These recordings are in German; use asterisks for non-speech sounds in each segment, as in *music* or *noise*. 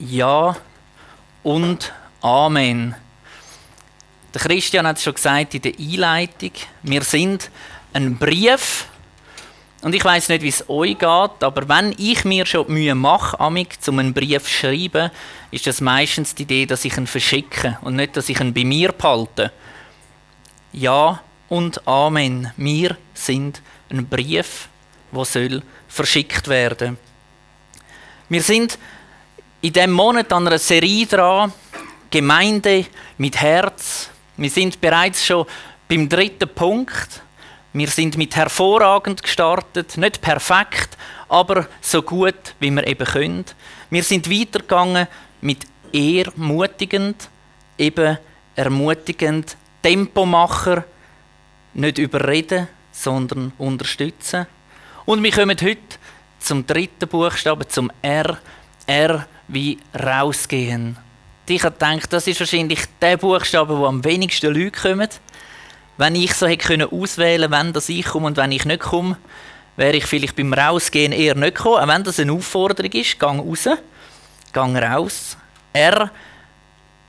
Ja und Amen. Der Christian hat es schon gesagt in der Einleitung. Wir sind ein Brief. Und ich weiß nicht, wie es euch geht, aber wenn ich mir schon die Mühe mache, amig, um einen Brief zu schreiben, ist das meistens die Idee, dass ich ihn verschicke und nicht, dass ich ihn bei mir behalte. Ja und Amen. Wir sind ein Brief, der soll verschickt werden. Wir sind in diesem Monat an einer Serie dran, Gemeinde mit Herz. Wir sind bereits schon beim dritten Punkt. Wir sind mit hervorragend gestartet, nicht perfekt, aber so gut, wie wir eben können. Wir sind weitergegangen mit ermutigend, eben ermutigend, Tempomacher, nicht überreden, sondern unterstützen. Und wir kommen heute zum dritten Buchstaben, zum R. R wie rausgehen. Ich habe gedacht, das ist wahrscheinlich der Buchstabe, wo am wenigsten Leute kommen. Wenn ich so hätte können auswählen, wenn das ich komme und wenn ich nicht komme, wäre ich vielleicht beim Rausgehen eher nicht gekommen. Auch wenn das eine Aufforderung ist, gang raus, gang raus. R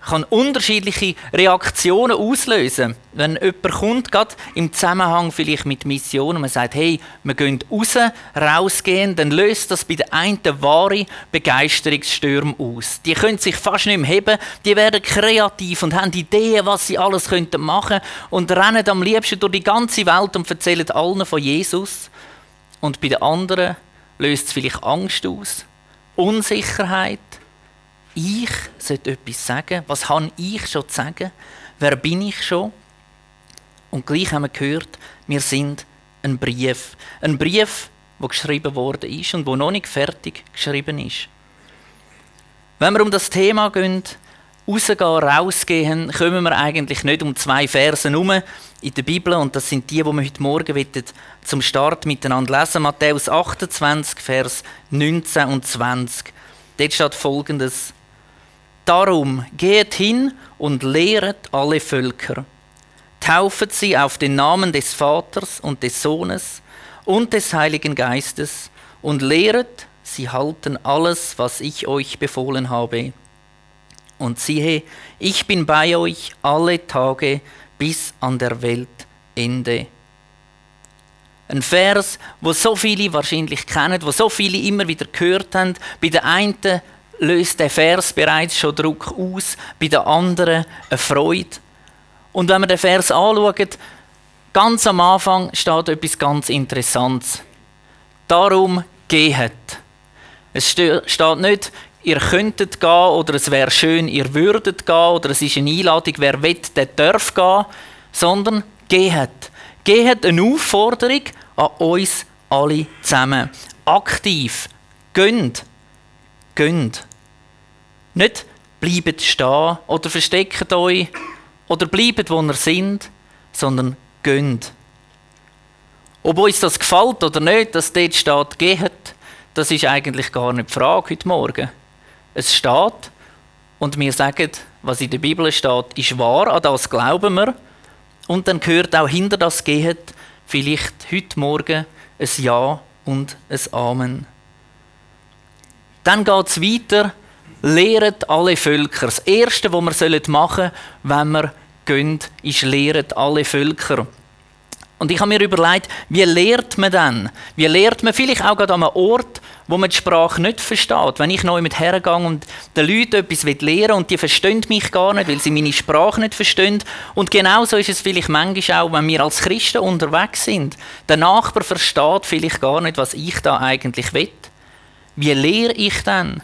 kann unterschiedliche Reaktionen auslösen. Wenn jemand kommt, gerade im Zusammenhang vielleicht mit Mission, und man sagt, hey, wir gehen raus, rausgehen, dann löst das bei den einen wahre Begeisterungsstürme aus. Die können sich fast nicht mehr heben, die werden kreativ und haben Ideen, was sie alles könnten machen und rennen am liebsten durch die ganze Welt und erzählen allen von Jesus. Und bei den anderen löst es vielleicht Angst aus, Unsicherheit, ich sollte etwas sagen. Was habe ich schon zu sagen? Wer bin ich schon? Und gleich haben wir gehört, wir sind ein Brief. Ein Brief, der geschrieben worden ist und wo noch nicht fertig geschrieben ist. Wenn wir um das Thema gehen, rausgehen, rausgehen, kommen wir eigentlich nicht um zwei Versen herum in der Bibel. Und das sind die, die wir heute Morgen zum Start miteinander lesen. Matthäus 28, Vers 19 und 20. Dort steht folgendes. Darum geht hin und lehret alle Völker. Taufet sie auf den Namen des Vaters und des Sohnes und des Heiligen Geistes und lehret, sie halten alles, was ich euch befohlen habe. Und siehe, ich bin bei euch alle Tage bis an der Weltende. Ein Vers, wo so viele wahrscheinlich kennen, wo so viele immer wieder gehört haben. Bei den einen löst der Vers bereits schon Druck aus, bei den anderen eine Freude. Und wenn wir den Vers anschauen, ganz am Anfang steht etwas ganz Interessantes. Darum gehet. Es steht nicht, ihr könntet gehen oder es wäre schön, ihr würdet gehen oder es ist eine Einladung, wer will, der darf gehen, sondern gehet. Gehet eine Aufforderung an uns alle zusammen. Aktiv. Gönnt. Gönnt. Nicht bleibt stehen oder versteckt euch oder bleibt, wo ihr sind, sondern gönnt. Ob uns das gefällt oder nicht, dass dort steht, geht, das ist eigentlich gar nicht die Frage heute Morgen. Es steht und wir sagen, was in der Bibel steht, ist wahr, an das glauben wir. Und dann gehört auch hinter das geht vielleicht heute Morgen ein Ja und ein Amen. Dann geht es weiter lehret alle Völker. Das Erste, was wir machen sollen, wenn wir gehen, ist lehret alle Völker. Und ich habe mir überlegt, wie lehrt man denn? Wie lehrt man vielleicht auch gerade an einem Ort, wo man die Sprache nicht versteht? Wenn ich neu mit hergehe und den Leuten etwas lehren und die verstehen mich gar nicht, weil sie meine Sprache nicht verstehen. Und genauso ist es vielleicht manchmal auch, wenn wir als Christen unterwegs sind. Der Nachbar versteht vielleicht gar nicht, was ich da eigentlich will. Wie lehre ich denn?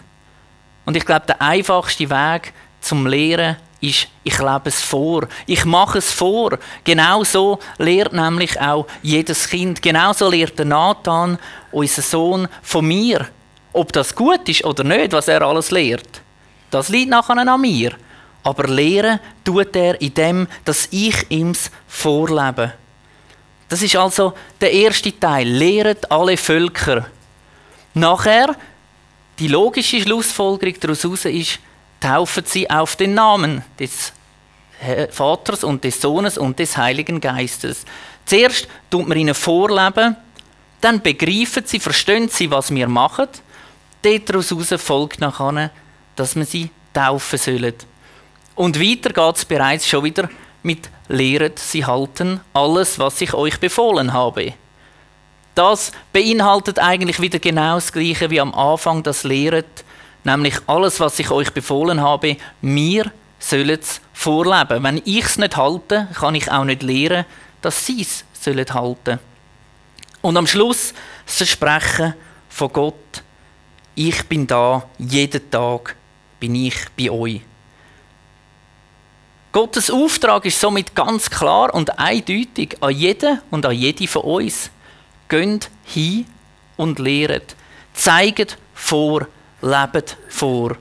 Und ich glaube, der einfachste Weg zum Lehren ist, ich lebe es vor. Ich mache es vor. Genauso lehrt nämlich auch jedes Kind. Genauso lehrt der Nathan, unser Sohn, von mir. Ob das gut ist oder nicht, was er alles lehrt, das liegt nachher an mir. Aber lehren tut er in dem, dass ich ihm vorlebe. Das ist also der erste Teil. Lehret alle Völker. Nachher die logische Schlussfolgerung daraus ist, taufen sie auf den Namen des Vaters und des Sohnes und des Heiligen Geistes. Zuerst tut man ihnen vorleben, dann begreifen sie, verstehen sie, was wir machen. Daraus folgt nachher dass wir sie taufen sollen. Und weiter geht es bereits schon wieder mit Lehret sie halten alles, was ich euch befohlen habe. Das beinhaltet eigentlich wieder genau das Gleiche wie am Anfang das Lehret, nämlich alles, was ich euch befohlen habe, mir sollen es vorleben. Wenn ich es nicht halte, kann ich auch nicht lehren, dass sie es sollen halten. Und am Schluss das Versprechen von Gott, ich bin da, jeden Tag bin ich bei euch. Gottes Auftrag ist somit ganz klar und eindeutig an jeden und an jede von uns. Geht hin und lehret. Zeigt vor, lebt vor.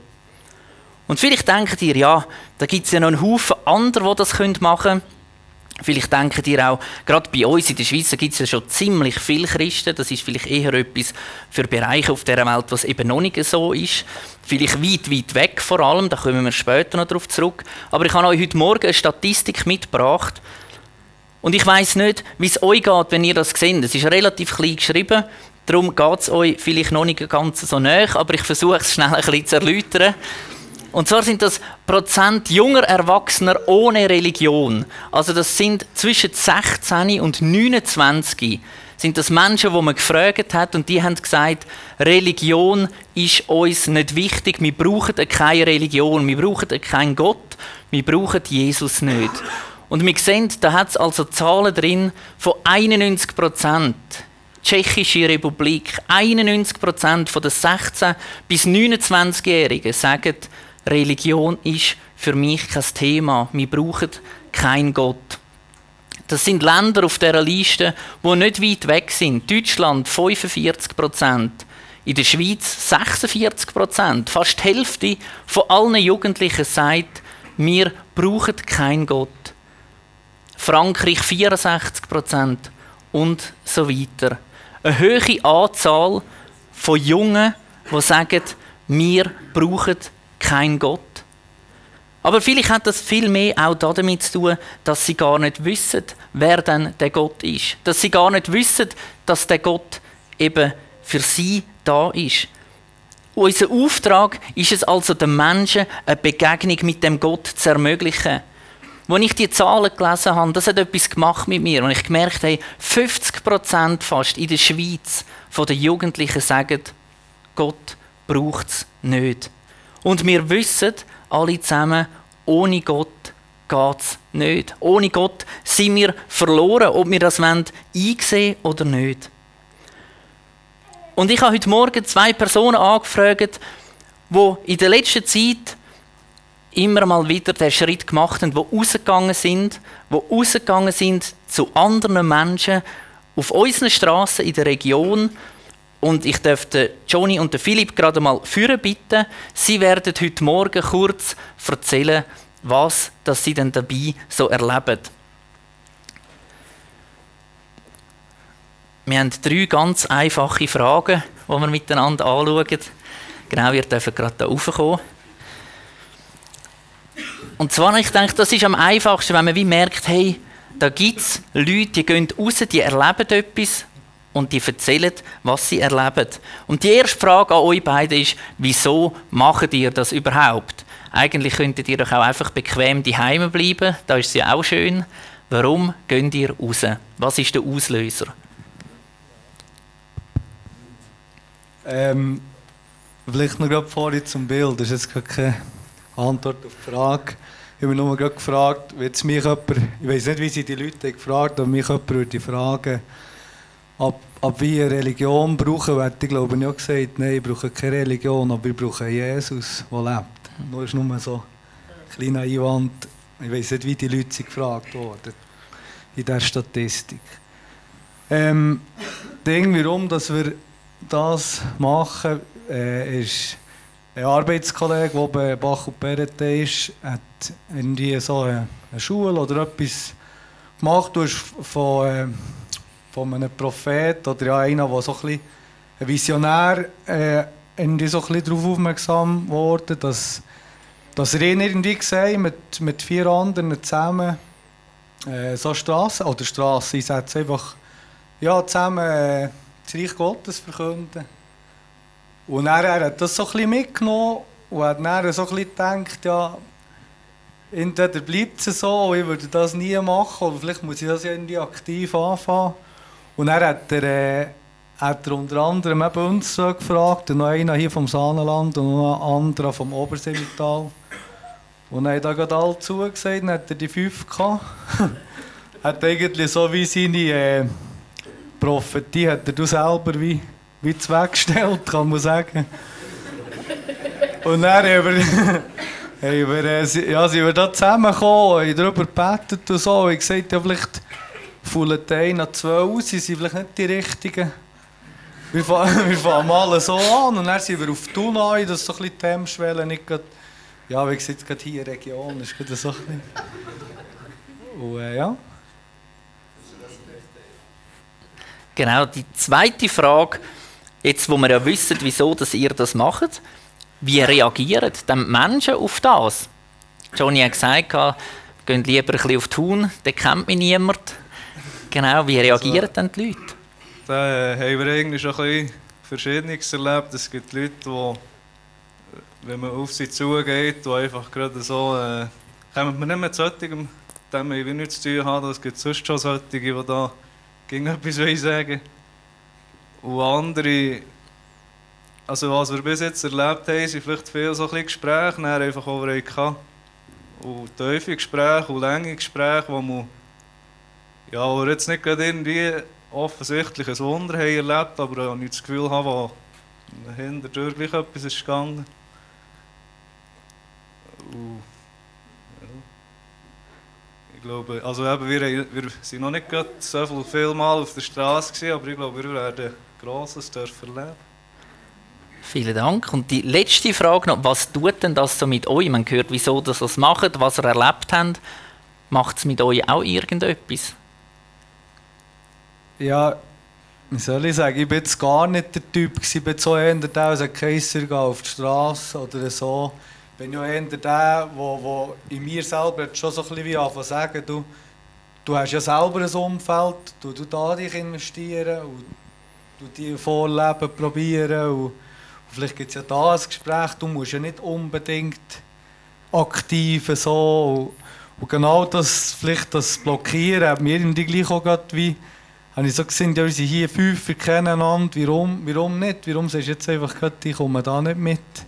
Und vielleicht denkt ihr, ja, da gibt es ja noch einen Haufen andere, die das machen können. Vielleicht denkt ihr auch, gerade bei uns in der Schweiz gibt es ja schon ziemlich viele Christen. Das ist vielleicht eher etwas für Bereiche auf dieser Welt, was eben noch nicht so ist. Vielleicht weit, weit weg vor allem, da kommen wir später noch darauf zurück. Aber ich habe euch heute Morgen eine Statistik mitgebracht. Und ich weiß nicht, wie es euch geht, wenn ihr das seht. Es ist relativ klein geschrieben, darum geht es euch vielleicht noch nicht ganz so nah, aber ich versuche es schnell ein bisschen zu erläutern. Und zwar sind das Prozent junger Erwachsener ohne Religion. Also das sind zwischen 16 und 29 sind das Menschen, die man gefragt hat und die haben gesagt, Religion ist uns nicht wichtig, wir brauchen keine Religion, wir brauchen keinen Gott, wir brauchen Jesus nicht. Und wir sehen, da hat es also Zahlen drin von 91 Prozent. Tschechische Republik, 91 Prozent der 16- bis 29-Jährigen sagen, Religion ist für mich kein Thema. Wir brauchen keinen Gott. Das sind Länder auf dieser Liste, die nicht weit weg sind. Deutschland 45 Prozent, in der Schweiz 46 Prozent. Fast die Hälfte von allen Jugendlichen sagt, wir brauchen keinen Gott. Frankreich 64 Prozent und so weiter. Eine hohe Anzahl von Jungen, die sagen, wir brauchen kein Gott. Aber vielleicht hat das viel mehr auch damit zu tun, dass sie gar nicht wissen, wer denn der Gott ist. Dass sie gar nicht wissen, dass der Gott eben für sie da ist. Unser Auftrag ist es also, den Menschen eine Begegnung mit dem Gott zu ermöglichen. Als ich die Zahlen gelesen habe, das hat etwas gemacht mit mir. Und ich gemerkt habe, 50 Prozent fast in der Schweiz von den Jugendlichen sagen, Gott braucht es nicht. Und wir wissen alle zusammen, ohne Gott geht es nicht. Ohne Gott sind wir verloren, ob wir das einsehen oder nicht. Und ich habe heute Morgen zwei Personen angefragt, die in der letzten Zeit immer mal wieder den Schritt gemacht haben, die rausgegangen sind, die rausgegangen sind zu anderen Menschen auf unseren Straßen in der Region und ich dürfte Johnny und Philipp gerade mal führen bitten. Sie werden heute Morgen kurz erzählen, was dass sie denn dabei so erleben. Wir haben drei ganz einfache Fragen, die wir miteinander anschauen. Genau, ihr dürft gerade hier raufkommen. Und zwar, ich denke, das ist am einfachsten, wenn man wie merkt, hey, da gibt es Leute, die gehen raus, die erleben etwas, und die erzählen, was sie erleben. Und die erste Frage an euch beide ist, wieso macht ihr das überhaupt? Eigentlich könntet ihr doch auch einfach bequem daheim bleiben, da ist es ja auch schön. Warum geht ihr raus? Was ist der Auslöser? Ähm, vielleicht noch gerade vorhin zum Bild. Das ist jetzt keine Antwort auf die Frage. Ich habe mich nur gerade gefragt, wenn mich jemand, ich weiß nicht, wie sie die Leute gefragt haben, mich jemand würde fragen, ab ob wir Religion brauchen, hätte ich glaube ich auch gesagt, nein, ich brauche keine Religion, aber wir brauchen Jesus, der lebt. Nur ist nur so ein kleiner Einwand. Ich weiß nicht, wie die Leute sind gefragt wurden in dieser Statistik. Ähm, Ding, warum dass wir das machen, äh, ist ein Arbeitskollege, der bei Bach und Perrette ist, hat irgendwie so eine, Schule oder etwas gemacht. Du hast von äh, von einem Prophet oder ja, einer, der so ein, ein Visionär äh, so darauf aufmerksam wurde, dass, dass er ihn irgendwie gesehen mit, mit vier anderen zusammen äh, so Straßen oder Straßen einsetzen, einfach ja, zusammen äh, das Reich Gottes verkünden. Und er, er hat das so ein mitgenommen und hat dann so ein gedacht, ja, entweder bleibt es so, ich würde das nie machen, oder vielleicht muss ich das irgendwie aktiv anfangen. Und dann hat er, äh, hat er unter anderem eben uns so gefragt, noch einer hier vom Saanenland und noch ein anderer vom Oberseetal. Und dann hat er gerade alle zugesagt, dann hat er die fünf gehabt. *laughs* hat eigentlich so wie seine äh, Prophetie, hat er du selber wie, wie zweckgestellt, kann man sagen. Und dann haben wir, äh, ja, sind wir da zusammengekommen, darüber gebetet und so. Ich gesagt, ja, vielleicht fallen die einen an zwei aus, sie sind vielleicht nicht die richtigen. Wir fangen, *laughs* wir fangen mal so an und dann sind wir auf Thun ein, dass so ein bisschen die Hemmschwelle nicht gerade, ja, wie gesagt, gerade hier in der Region ist gerade so ein bisschen. Und äh, ja. Genau, die zweite Frage, jetzt wo wir ja wissen, wieso dass ihr das macht, wie reagieren die Menschen auf das? Johnny hat gesagt, gehen lieber ein bisschen auf Thun, da kennt mich niemand. Genau, wie reagieren also, denn die Leute? Da äh, haben wir eigentlich schon ein bisschen Verschiedenes erlebt. Es gibt Leute, die, wenn man auf sie zugeht, die einfach gerade so, äh, kommen wir nicht mehr zu solchen, dem wir nichts zu tun haben. Es gibt sonst schon solche, die da gegen etwas sagen Und andere, also was wir bis jetzt erlebt haben, sind vielleicht viele so ein Gespräche, einfach over hatten. Und tiefe Gespräche und lange Gespräche, wo man ja, wo wir jetzt nicht gerade irgendwie offensichtlich ein Wunder haben erlebt, aber ich das Gefühl habe, wo hinter gleich etwas ist gegangen. Und glaube, also eben, wir, wir sind noch nicht so viel, viel Mal auf der Straße gewesen, aber ich glaube, wir werden Grosses dürfen erleben. Vielen Dank. Und die letzte Frage noch, was tut denn das so mit euch? Man hört, wieso ihr das macht, was ihr erlebt habt. Macht es mit euch auch irgendetwas? Ja, wie soll ich sagen, ich bin jetzt gar nicht der Typ, ich bin so eher der, der Kaiser auf die Straße oder so bin ja eher der, wo in mir selber schon so ein bisschen wie sagen, du, du hast ja selber ein Umfeld, du, du da dich investieren und du dir vorleben probieren und, und vielleicht gibt es ja da ein Gespräch, du musst ja nicht unbedingt aktiv so und, und genau das, vielleicht das Blockieren hat mir irgendwie gleich auch gerade wie habe ich so gesehen, ja, wir sind hier fünf, wir kennen einander, warum, warum nicht? Warum sagst du jetzt einfach ich komme da nicht mit?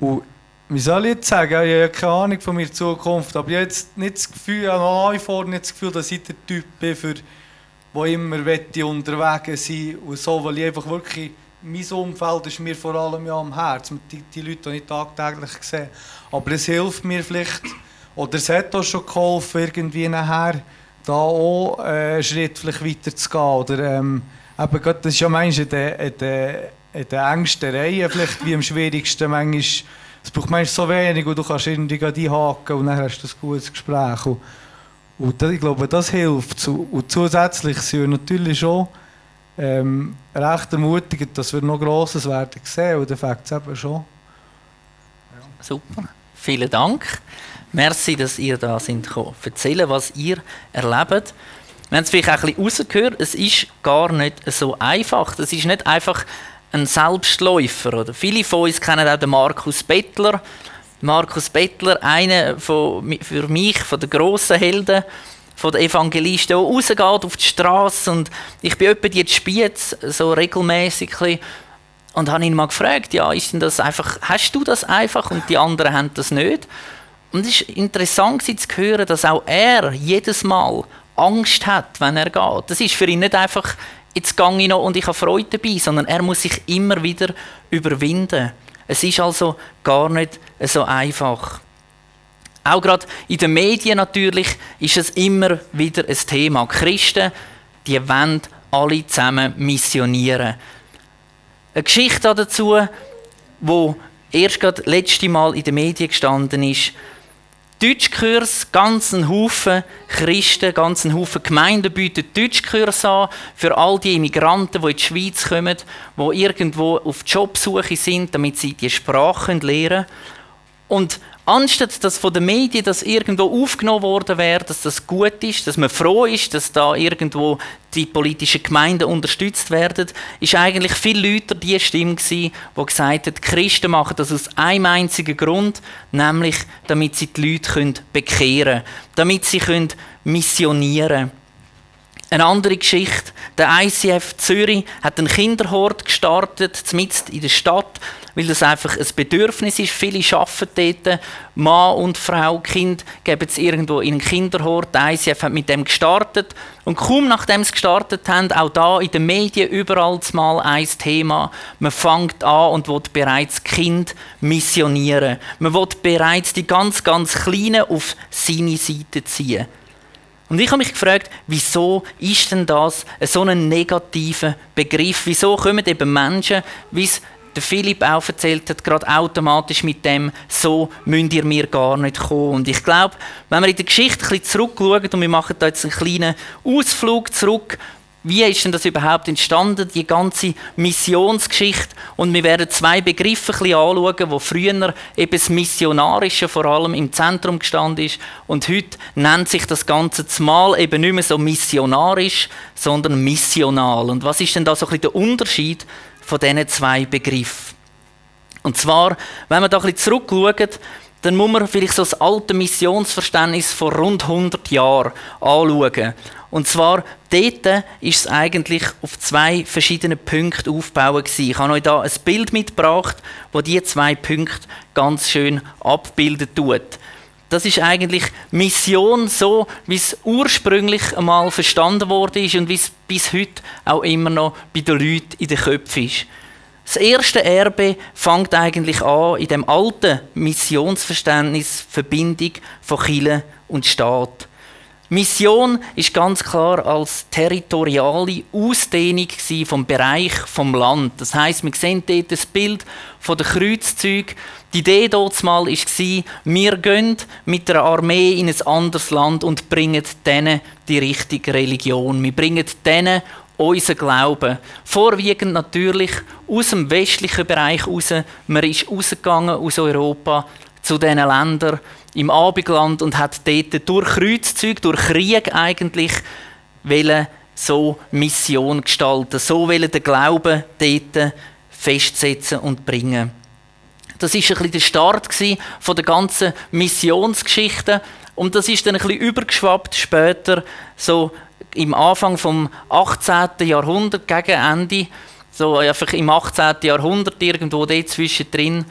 Und wie soll ich jetzt sagen, ich habe keine Ahnung von meiner Zukunft, aber ich habe jetzt nicht das Gefühl, habe vor nicht das Gefühl, dass ich der Typ bin, für, der immer unterwegs sein und so, weil ich einfach wirklich, mein Umfeld ist mir vor allem ja am Herzen, die, die Leute, die ich tagtäglich sehe. Aber es hilft mir vielleicht, oder es hat auch schon geholfen, irgendwie nachher da auch äh, einen Schritt vielleicht weiter zu gehen. Oder, ähm, eben, das ist ja manchmal in den, in in den engsten Reihen vielleicht wie am schwierigsten manchmal es braucht manchmal so wenig und du kannst irgendwie einhaken und dann hast du ein gutes Gespräch. Und, und ich glaube, das hilft. Und zusätzlich sind wir natürlich schon ähm, recht ermutigend, dass wir noch Grosses werden sehen und der Fakt eben schon. Super, vielen Dank. Merci, dass ihr da sind gekommen. Erzählen, was ihr erlebt. Wir haben es vielleicht auch ein bisschen rausgehört, es ist gar nicht so einfach. Es ist nicht einfach ein Selbstläufer. Oder viele von uns kennen auch den Markus Bettler. Markus Bettler, einer von, für mich von den grossen Helden von den Evangelisten, der rausgeht auf die Straße und ich bin etwa jetzt Spiez so regelmäßig und habe ihn mal gefragt, ja, ist denn das einfach, hast du das einfach und die anderen haben das nicht? Und es ist interessant zu hören, dass auch er jedes Mal Angst hat, wenn er geht. Das ist für ihn nicht einfach jetzt gehe ich noch und ich habe Freude dabei, sondern er muss sich immer wieder überwinden. Es ist also gar nicht so einfach. Auch gerade in den Medien natürlich ist es immer wieder ein Thema. Christen, die wollen alle zusammen missionieren. Eine Geschichte dazu, wo erst gerade letzte Mal in den Medien gestanden ist, Deutschkurs, ganzen Haufen Christen, ganzen Haufen Gemeinden bieten Deutschkurs an für all die Immigranten, die in die Schweiz kommen, die irgendwo auf Jobsuche sind, damit sie die Sprachen lernen. Und anstatt dass von den Medien das irgendwo aufgenommen worden wäre, dass das gut ist, dass man froh ist, dass da irgendwo die politischen Gemeinden unterstützt werden, ist eigentlich viel lauter die Stimme gewesen, die gesagt hat, die Christen machen das aus einem einzigen Grund, nämlich damit sie die Leute bekehren können, damit sie missionieren können. Eine andere Geschichte. Der ICF Zürich hat einen Kinderhort gestartet, mitten in der Stadt, weil das einfach ein Bedürfnis ist. Viele arbeiten dort, Mann und Frau, Kind geben es irgendwo in einen Kinderhort. Der ICF hat mit dem gestartet. Und kaum nachdem sie gestartet haben, auch da in den Medien überall mal ein Thema. Man fängt an und will bereits Kind missionieren. Man will bereits die ganz, ganz Kleinen auf seine Seite ziehen. Und ich habe mich gefragt, wieso ist denn das so ein negativer Begriff? Wieso kommen eben Menschen, wie es der Philipp auch erzählt hat, gerade automatisch mit dem, so müsst ihr mir gar nicht kommen. Und ich glaube, wenn wir in der Geschichte ein bisschen zurückschauen, und wir machen da jetzt einen kleinen Ausflug zurück, wie ist denn das überhaupt entstanden, die ganze Missionsgeschichte? Und wir werden zwei Begriffe ein bisschen anschauen, wo früher eben das Missionarische vor allem im Zentrum gestanden ist. Und heute nennt sich das Ganze zumal eben nicht mehr so missionarisch, sondern missional. Und was ist denn da so ein bisschen der Unterschied von diesen zwei Begriffen? Und zwar, wenn man da ein bisschen zurückschaut, dann muss man vielleicht so das alte Missionsverständnis von rund 100 Jahren anschauen. Und zwar, dort ist es eigentlich auf zwei verschiedene Punkte aufbauen gewesen. Ich habe euch hier ein Bild mitgebracht, wo diese zwei Punkte ganz schön abbilden tut. Das ist eigentlich Mission so, wie es ursprünglich einmal verstanden wurde ist und wie es bis heute auch immer noch bei den Leuten in den Köpfen ist. Das erste Erbe fängt eigentlich an in dem alten Missionsverständnis Verbindung von Kirche und Staat. Mission ist ganz klar als territoriale Ausdehnung vom Bereich vom Land. Das heißt, wir sehen dort das Bild von den Kreuzzügen. Die Idee dort mal war, wir gehen mit einer Armee in ein anderes Land und bringen denen die richtige Religion. Wir bringen denen unser Glauben. Vorwiegend natürlich aus dem westlichen Bereich raus. Man ist rausgegangen aus Europa zu diesen Ländern im Abendland und hat dort durch Kreuzzüge, durch Krieg eigentlich so Mission gestalten, so den Glauben dort festsetzen und bringen. Das ist ein bisschen der Start von der ganzen Missionsgeschichte und das ist dann ein bisschen übergeschwappt später, so im Anfang vom 18. Jahrhundert, gegen Ende, so einfach im 18. Jahrhundert irgendwo dort zwischendrin,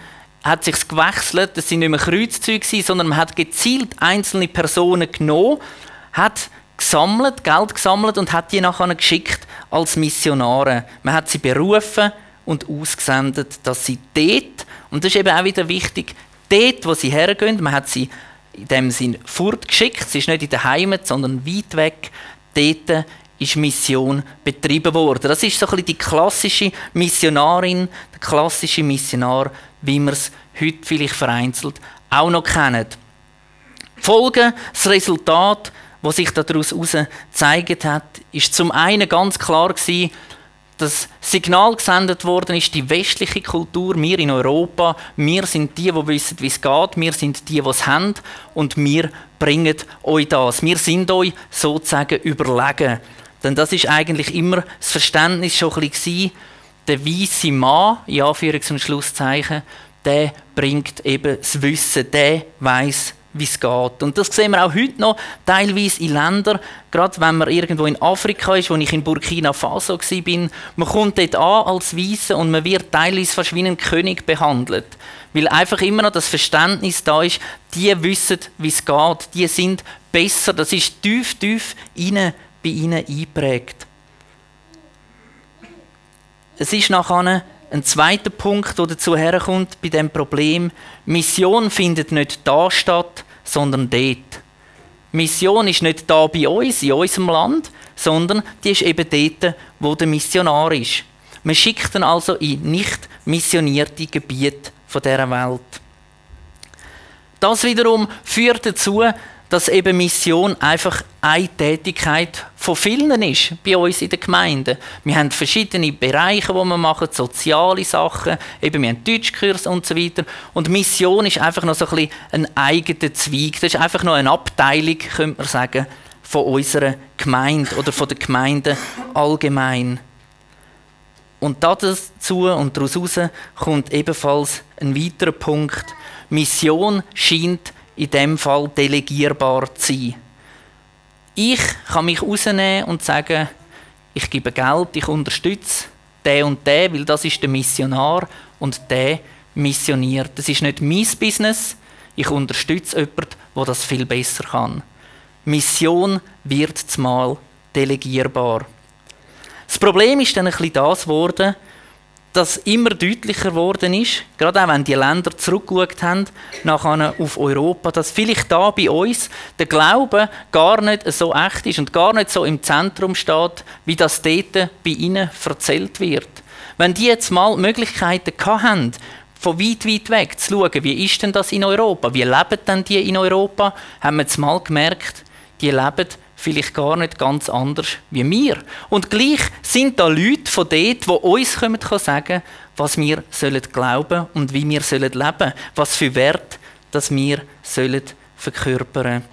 hat sich gewechselt. Es sind nicht mehr Kreuzzüge, sondern man hat gezielt einzelne Personen genommen, hat gesammelt, Geld gesammelt und hat die nachher geschickt als Missionare. Man hat sie berufen und ausgesendet, dass sie dort, und das ist eben auch wieder wichtig, dort, wo sie hergehen, man hat sie in dem Sinn fortgeschickt, sie ist nicht in der Heimat, sondern weit weg, dort ist Mission betrieben worden. Das ist so ein bisschen die klassische Missionarin, der klassische Missionar, wie wir es heute vielleicht vereinzelt auch noch kennen. Die Folge, das Resultat, was sich daraus gezeigt hat, ist zum einen ganz klar gewesen, das Signal gesendet worden ist, die westliche Kultur, wir in Europa, wir sind die, die wissen, wie es geht, wir sind die, die es haben und wir bringen euch das. Wir sind euch sozusagen überlegen. Denn das ist eigentlich immer das Verständnis schon ein bisschen der weisse Mann, in Anführungs- und Schlusszeichen, der bringt eben das Wissen, der weiß, wie es geht. Und das sehen wir auch heute noch teilweise in Ländern, gerade wenn man irgendwo in Afrika ist, wo ich in Burkina Faso war, man kommt dort an als Weisse und man wird teilweise fast wie ein König behandelt. Weil einfach immer noch das Verständnis da ist, die wissen, wie es geht, die sind besser, das ist tief, tief innen, bei ihnen eingeprägt. Es ist nachher ein zweiter Punkt, der dazu herkommt bei dem Problem. Mission findet nicht da statt, sondern dort. Mission ist nicht da bei uns, in unserem Land, sondern die ist eben dort, wo der Missionar ist. Man schickt ihn also in nicht missionierte Gebiete dieser Welt. Das wiederum führt dazu, dass eben Mission einfach eine Tätigkeit von vielen ist bei uns in der Gemeinde. Wir haben verschiedene Bereiche, wo wir machen, soziale Sachen, eben wir haben Deutschkurs und so weiter. Und Mission ist einfach noch so ein, bisschen ein eigener Zweig. Das ist einfach noch eine Abteilung, könnte man sagen, von unserer Gemeinde oder von der Gemeinde allgemein. Und dazu und daraus kommt ebenfalls ein weiterer Punkt. Mission scheint in dem Fall delegierbar zu sein. Ich kann mich rausnehmen und sagen, ich gebe Geld, ich unterstütze den und den, weil das ist der Missionar und der missioniert. Das ist nicht mein Business, ich unterstütze jemanden, der das viel besser kann. Mission wird zumal delegierbar. Das Problem ist dann ein bisschen das geworden, dass immer deutlicher geworden ist, gerade auch wenn die Länder zurückgeschaut haben, nachher auf Europa, dass vielleicht da bei uns der Glaube gar nicht so echt ist und gar nicht so im Zentrum steht, wie das dort bei ihnen erzählt wird. Wenn die jetzt mal Möglichkeiten haben, von weit, weit weg zu schauen, wie ist denn das in Europa, wie leben denn die in Europa, haben wir jetzt mal gemerkt, die leben vielleicht gar nicht ganz anders wie wir. Und gleich sind da Leute von dort, die uns können sagen was wir sollen glauben und wie wir sollen leben, was für Wert dass wir sollen verkörpern.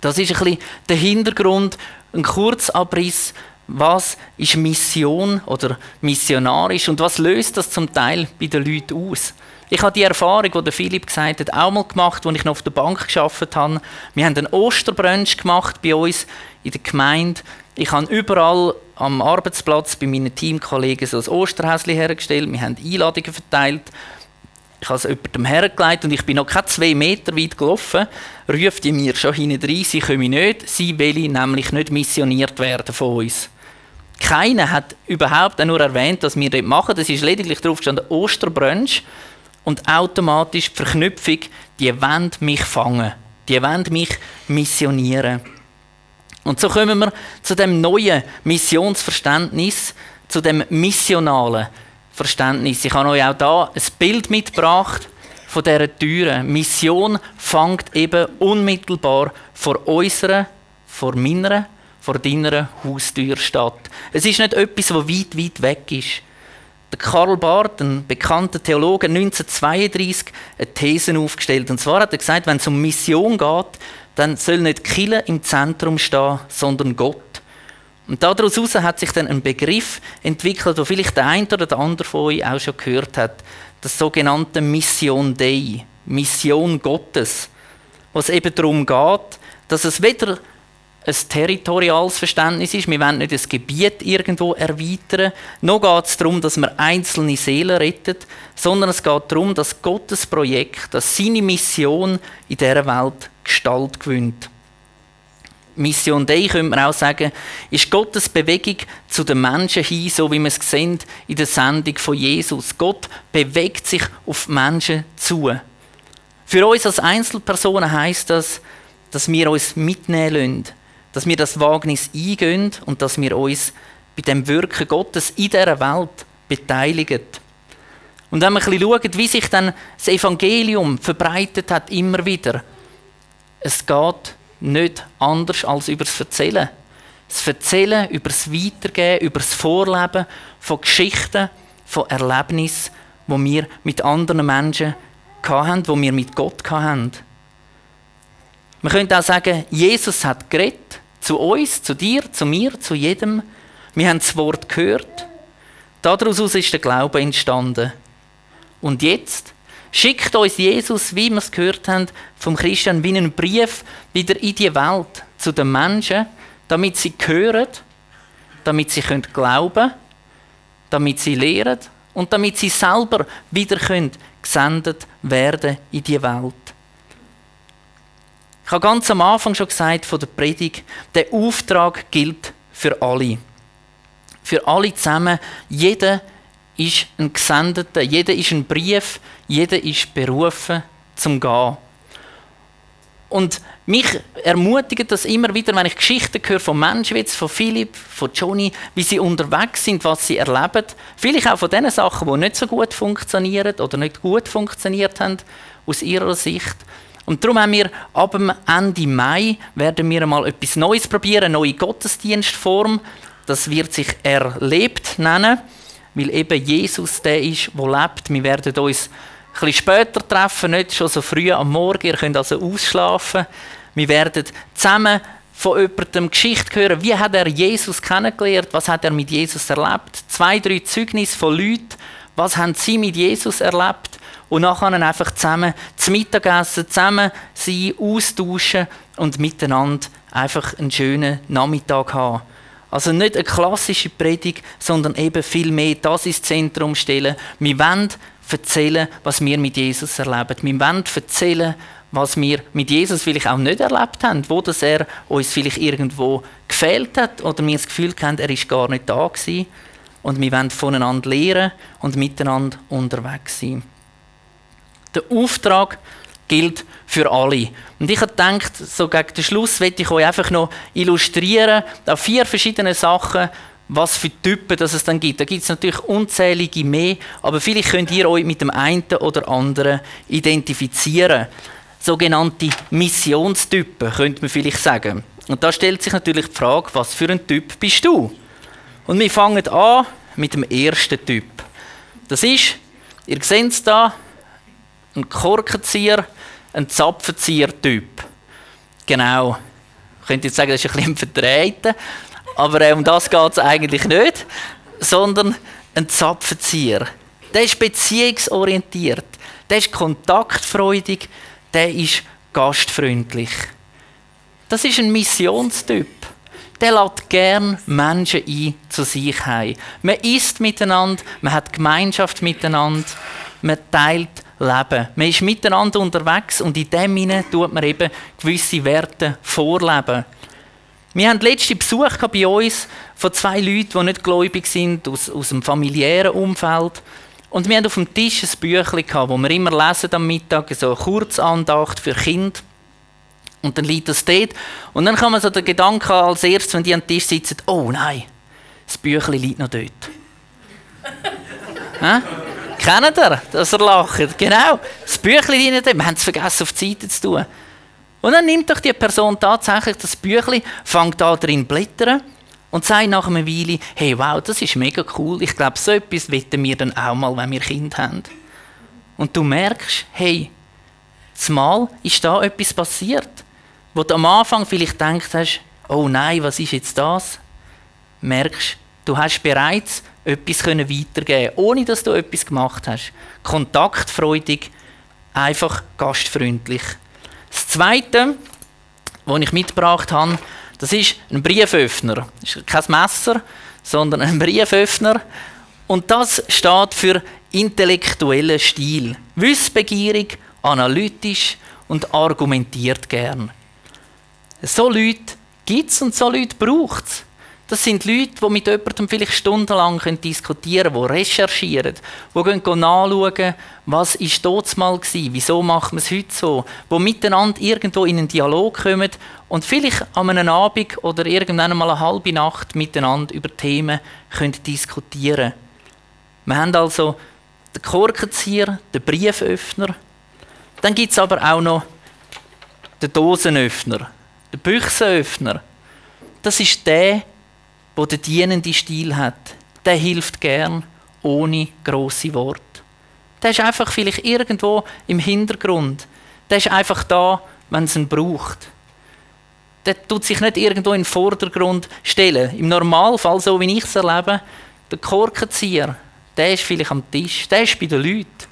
Das ist ein bisschen der Hintergrund, ein Kurzabriss, was ist Mission oder missionarisch und was löst das zum Teil bei den Leuten aus. Ich habe die Erfahrung, die Philipp gesagt hat, auch mal gemacht, als ich noch auf der Bank gearbeitet habe. Wir haben einen Osterbrunch gemacht bei uns in der Gemeinde. Ich habe überall am Arbeitsplatz bei meinen Teamkollegen so ein Osterhäuschen hergestellt. Wir haben Einladungen verteilt. Ich habe es jemandem hergelegt und ich bin noch keine zwei Meter weit gelaufen. Ruft die mir schon hinten rein, sie komme nicht. Sie will nämlich nicht missioniert werden von uns. Keiner hat überhaupt nur erwähnt, was wir dort machen. Das ist lediglich drauf gestanden, Osterbrunch und automatisch die Verknüpfung, die wollen mich fangen, die wollen mich missionieren. Und so kommen wir zu dem neuen Missionsverständnis, zu dem missionalen Verständnis. Ich habe euch auch da ein Bild mitgebracht von dieser Türe. Mission fängt eben unmittelbar vor unserer, vor meiner, vor deiner Haustür statt. Es ist nicht etwas, das weit, weit weg ist der Karl Barth, ein bekannter Theologe, 1932 eine These aufgestellt. Und zwar hat er gesagt, wenn es um Mission geht, dann soll nicht Kille im Zentrum stehen, sondern Gott. Und daraus hat sich dann ein Begriff entwickelt, wo vielleicht der eine oder der andere von euch auch schon gehört hat. Das sogenannte Mission Dei, Mission Gottes. Wo es eben darum geht, dass es weder ein territoriales Verständnis ist. Wir wollen nicht das Gebiet irgendwo erweitern. Noch geht es darum, dass man einzelne Seelen rettet, sondern es geht darum, dass Gottes Projekt, dass seine Mission in dieser Welt Gestalt gewinnt. Mission Dei, könnte man auch sagen, ist Gottes Bewegung zu den Menschen hin, so wie wir es sehen in der Sendung von Jesus. Gott bewegt sich auf Menschen zu. Für uns als Einzelpersonen heißt das, dass wir uns mitnehmen lassen dass wir das Wagnis eingehen und dass wir uns bei dem Wirken Gottes in dieser Welt beteiligen. Und wenn wir ein bisschen schauen, wie sich dann das Evangelium verbreitet hat, immer wieder, es geht nicht anders als über das Erzählen. Das Erzählen, über das Weitergeben, über das Vorleben von Geschichten, von Erlebnissen, die wir mit anderen Menschen hatten, die wir mit Gott hatten. Man könnte auch sagen, Jesus hat geredet. Zu uns, zu dir, zu mir, zu jedem. Wir haben das Wort gehört. Daraus ist der Glaube entstanden. Und jetzt schickt uns Jesus, wie wir es gehört haben, vom Christian wie einen Brief wieder in die Welt zu den Menschen, damit sie hören, damit sie können glauben, damit sie lehren und damit sie selber wieder können gesendet werden in die Welt. Ich habe ganz am Anfang schon gesagt von der Predigt, der Auftrag gilt für alle. Für alle zusammen. Jeder ist ein Gesendeter, jeder ist ein Brief, jeder ist berufen zum Gehen. Und mich ermutigt das immer wieder, wenn ich Geschichten höre von Menschen, wie von Philipp, von Johnny, wie sie unterwegs sind, was sie erleben. Vielleicht auch von den Sachen, die nicht so gut funktionieren oder nicht gut funktioniert haben, aus ihrer Sicht. Und darum haben wir ab dem Ende Mai werden wir mal etwas Neues probieren, eine neue Gottesdienstform. Das wird sich erlebt nennen, weil eben Jesus der ist, der lebt. Wir werden uns ein bisschen später treffen, nicht schon so früh am Morgen. Ihr könnt also ausschlafen. Wir werden zusammen von jemandem Geschichte hören, wie hat er Jesus kennengelernt, was hat er mit Jesus erlebt. Zwei, drei Zeugnisse von Leuten, was haben sie mit Jesus erlebt. Und nachher einfach zusammen zu Mittagessen, zusammen sein, austauschen und miteinander einfach einen schönen Nachmittag haben. Also nicht eine klassische Predigt, sondern eben viel mehr das ins Zentrum stellen. Wir wollen erzählen, was wir mit Jesus erleben. Wir wollen erzählen, was wir mit Jesus vielleicht auch nicht erlebt haben, wo das er uns vielleicht irgendwo gefehlt hat oder wir das Gefühl haben, er ist gar nicht da gewesen. Und wir wollen voneinander lernen und miteinander unterwegs sein. Der Auftrag gilt für alle. Und ich habe gedacht, so gegen den Schluss werde ich euch einfach noch illustrieren, auf vier verschiedene Sachen, was für Typen das es dann gibt. Da gibt es natürlich unzählige mehr, aber vielleicht könnt ihr euch mit dem einen oder anderen identifizieren. Sogenannte Missionstypen, könnte man vielleicht sagen. Und da stellt sich natürlich die Frage, was für ein Typ bist du? Und wir fangen an mit dem ersten Typ. Das ist, ihr seht es da, ein Korkenzieher, ein Zapfenzieher-Typ. Genau. Ich könnte jetzt sagen, das ist ein bisschen verdreht, aber äh, um das geht es eigentlich nicht, sondern ein Zapfenzieher. Der ist beziehungsorientiert, der ist kontaktfreudig, der ist gastfreundlich. Das ist ein Missionstyp. Der lädt gern Menschen ein zu sich heim. Man isst miteinander, man hat Gemeinschaft miteinander, man teilt Leben. Man ist miteinander unterwegs und in dem Sinne tut man eben gewisse Werte vorleben. Wir haben letzte Besuch bei uns von zwei Leuten, die nicht gläubig sind, aus, aus dem familiären Umfeld. Und wir haben auf dem Tisch ein Büchlein gehabt, wo wir immer lesen am Mittag, so eine Kurzandacht für Kinder. Und dann liegt das dort. Und dann kann man so den Gedanken als erstes, wenn die am Tisch sitzen, oh nein, das Büchlein liegt noch dort. *laughs* Kennt ihr, dass er lacht? Genau. Das Büchlein rein, wir haben es vergessen, auf die Seite zu tun. Und dann nimmt doch die Person tatsächlich das Büchlein, fängt da drin blättern und sagt nach einer Weile, hey, wow, das ist mega cool. Ich glaube, so etwas wetten wir dann auch mal, wenn wir Kind haben. Und du merkst, hey, zumal ist da etwas passiert, wo du am Anfang vielleicht gedacht hast, oh nein, was ist jetzt das? Merkst, du hast bereits etwas weitergeben ohne dass du etwas gemacht hast. Kontaktfreudig, einfach gastfreundlich. Das Zweite, was ich mitgebracht habe, das ist ein Brieföffner. Das ist kein Messer, sondern ein Brieföffner. Und das steht für intellektuellen Stil. Wissbegierig, analytisch und argumentiert gern. So Leute gibt es und so Leute braucht es. Das sind Leute, die mit jemandem vielleicht stundenlang diskutieren können, die recherchieren, die nachschauen, was war dort mal, wieso machen wir es heute so, die miteinander irgendwo in einen Dialog kommen und vielleicht an einem Abend oder irgendwann mal eine halbe Nacht miteinander über Themen können diskutieren Wir haben also den Korkenzieher, den Brieföffner, dann gibt es aber auch noch den Dosenöffner, den Büchsenöffner. Das ist der, wo der dienende Stil hat, der hilft gern ohne große Worte. Der ist einfach vielleicht irgendwo im Hintergrund. Der ist einfach da, wenn es ihn braucht. Der tut sich nicht irgendwo in den Vordergrund stellen. Im Normalfall, so wie ich es erlebe, der Korkenzieher, der ist vielleicht am Tisch, der ist bei den Leuten.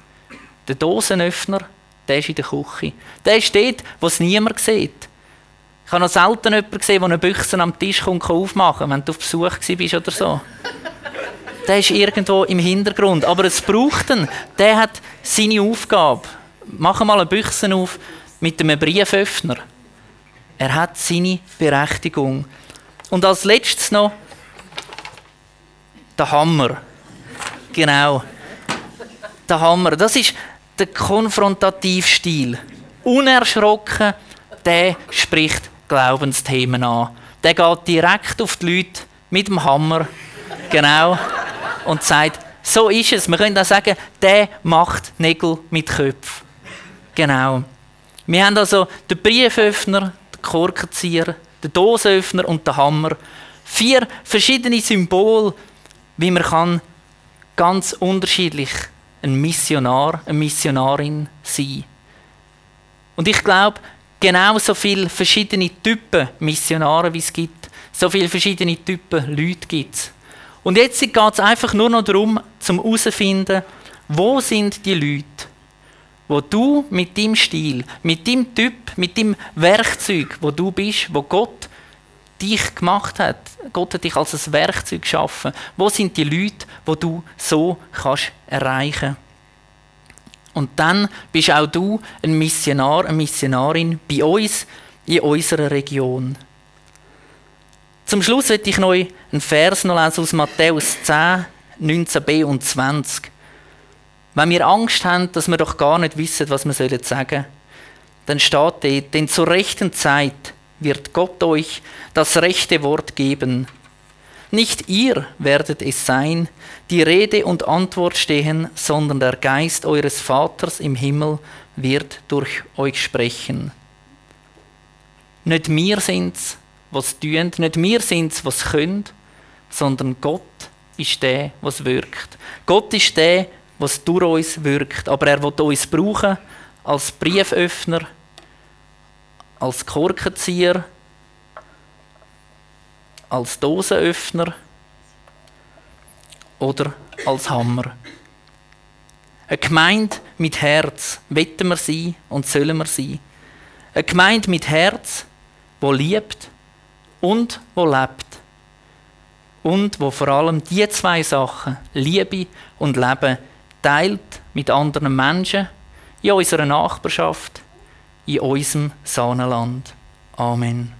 Der Dosenöffner, der ist in der Küche. Der ist dort, wo es niemand sieht. Ich habe noch selten jemanden gesehen, der eine Büchse am Tisch kommt, aufmachen wenn du auf Besuch bist oder so. Der ist irgendwo im Hintergrund. Aber es braucht ihn. Der hat seine Aufgabe. Mach mal eine Büchse auf mit einem Brieföffner. Er hat seine Berechtigung. Und als letztes noch der Hammer. Genau. Der Hammer. Das ist der Konfrontativstil. Unerschrocken, der spricht Glaubensthemen an. Der geht direkt auf die Leute mit dem Hammer, genau, und sagt, so ist es. Wir können auch sagen, der macht Nägel mit Köpfen. Genau. Wir haben also den Brieföffner, den Korkenzieher, den Dosenöffner und den Hammer. Vier verschiedene Symbole, wie man kann ganz unterschiedlich ein Missionar, eine Missionarin sein. Und ich glaube, genauso viele verschiedene Typen Missionare, wie es gibt, so viele verschiedene Typen Leute gibt es. Und jetzt geht es einfach nur noch darum, zum herauszufinden, wo sind die Leute, wo du mit dem Stil, mit dem Typ, mit dem Werkzeug, wo du bist, wo Gott dich gemacht hat. Gott hat dich als ein Werkzeug geschaffen. Wo sind die Leute, wo du so kannst erreichen? Und dann bist auch du ein Missionar, eine Missionarin bei uns in unserer Region. Zum Schluss möchte ich noch einen Vers noch lesen aus Matthäus 10, 19b und 20. Wenn wir Angst haben, dass wir doch gar nicht wissen, was wir sagen sollen, dann steht dort, denn zur rechten Zeit wird Gott euch das rechte Wort geben. Nicht ihr werdet es sein, die Rede und Antwort stehen, sondern der Geist eures Vaters im Himmel wird durch euch sprechen. Nicht wir sind's, was tun, nicht wir sind's, was können, sondern Gott ist der, was wirkt. Gott ist der, was durch uns wirkt. Aber er will uns brauchen als Brieföffner, als Korkenzieher, als Dosenöffner oder als Hammer. Eine Gemeinde mit Herz wetten wir sein und sollen wir sein. Eine Gemeinde mit Herz, wo liebt und wo lebt. Und wo vor allem die zwei Sachen, Liebe und Leben, teilt mit anderen Menschen in unserer Nachbarschaft, in unserem Sahnenland. Amen.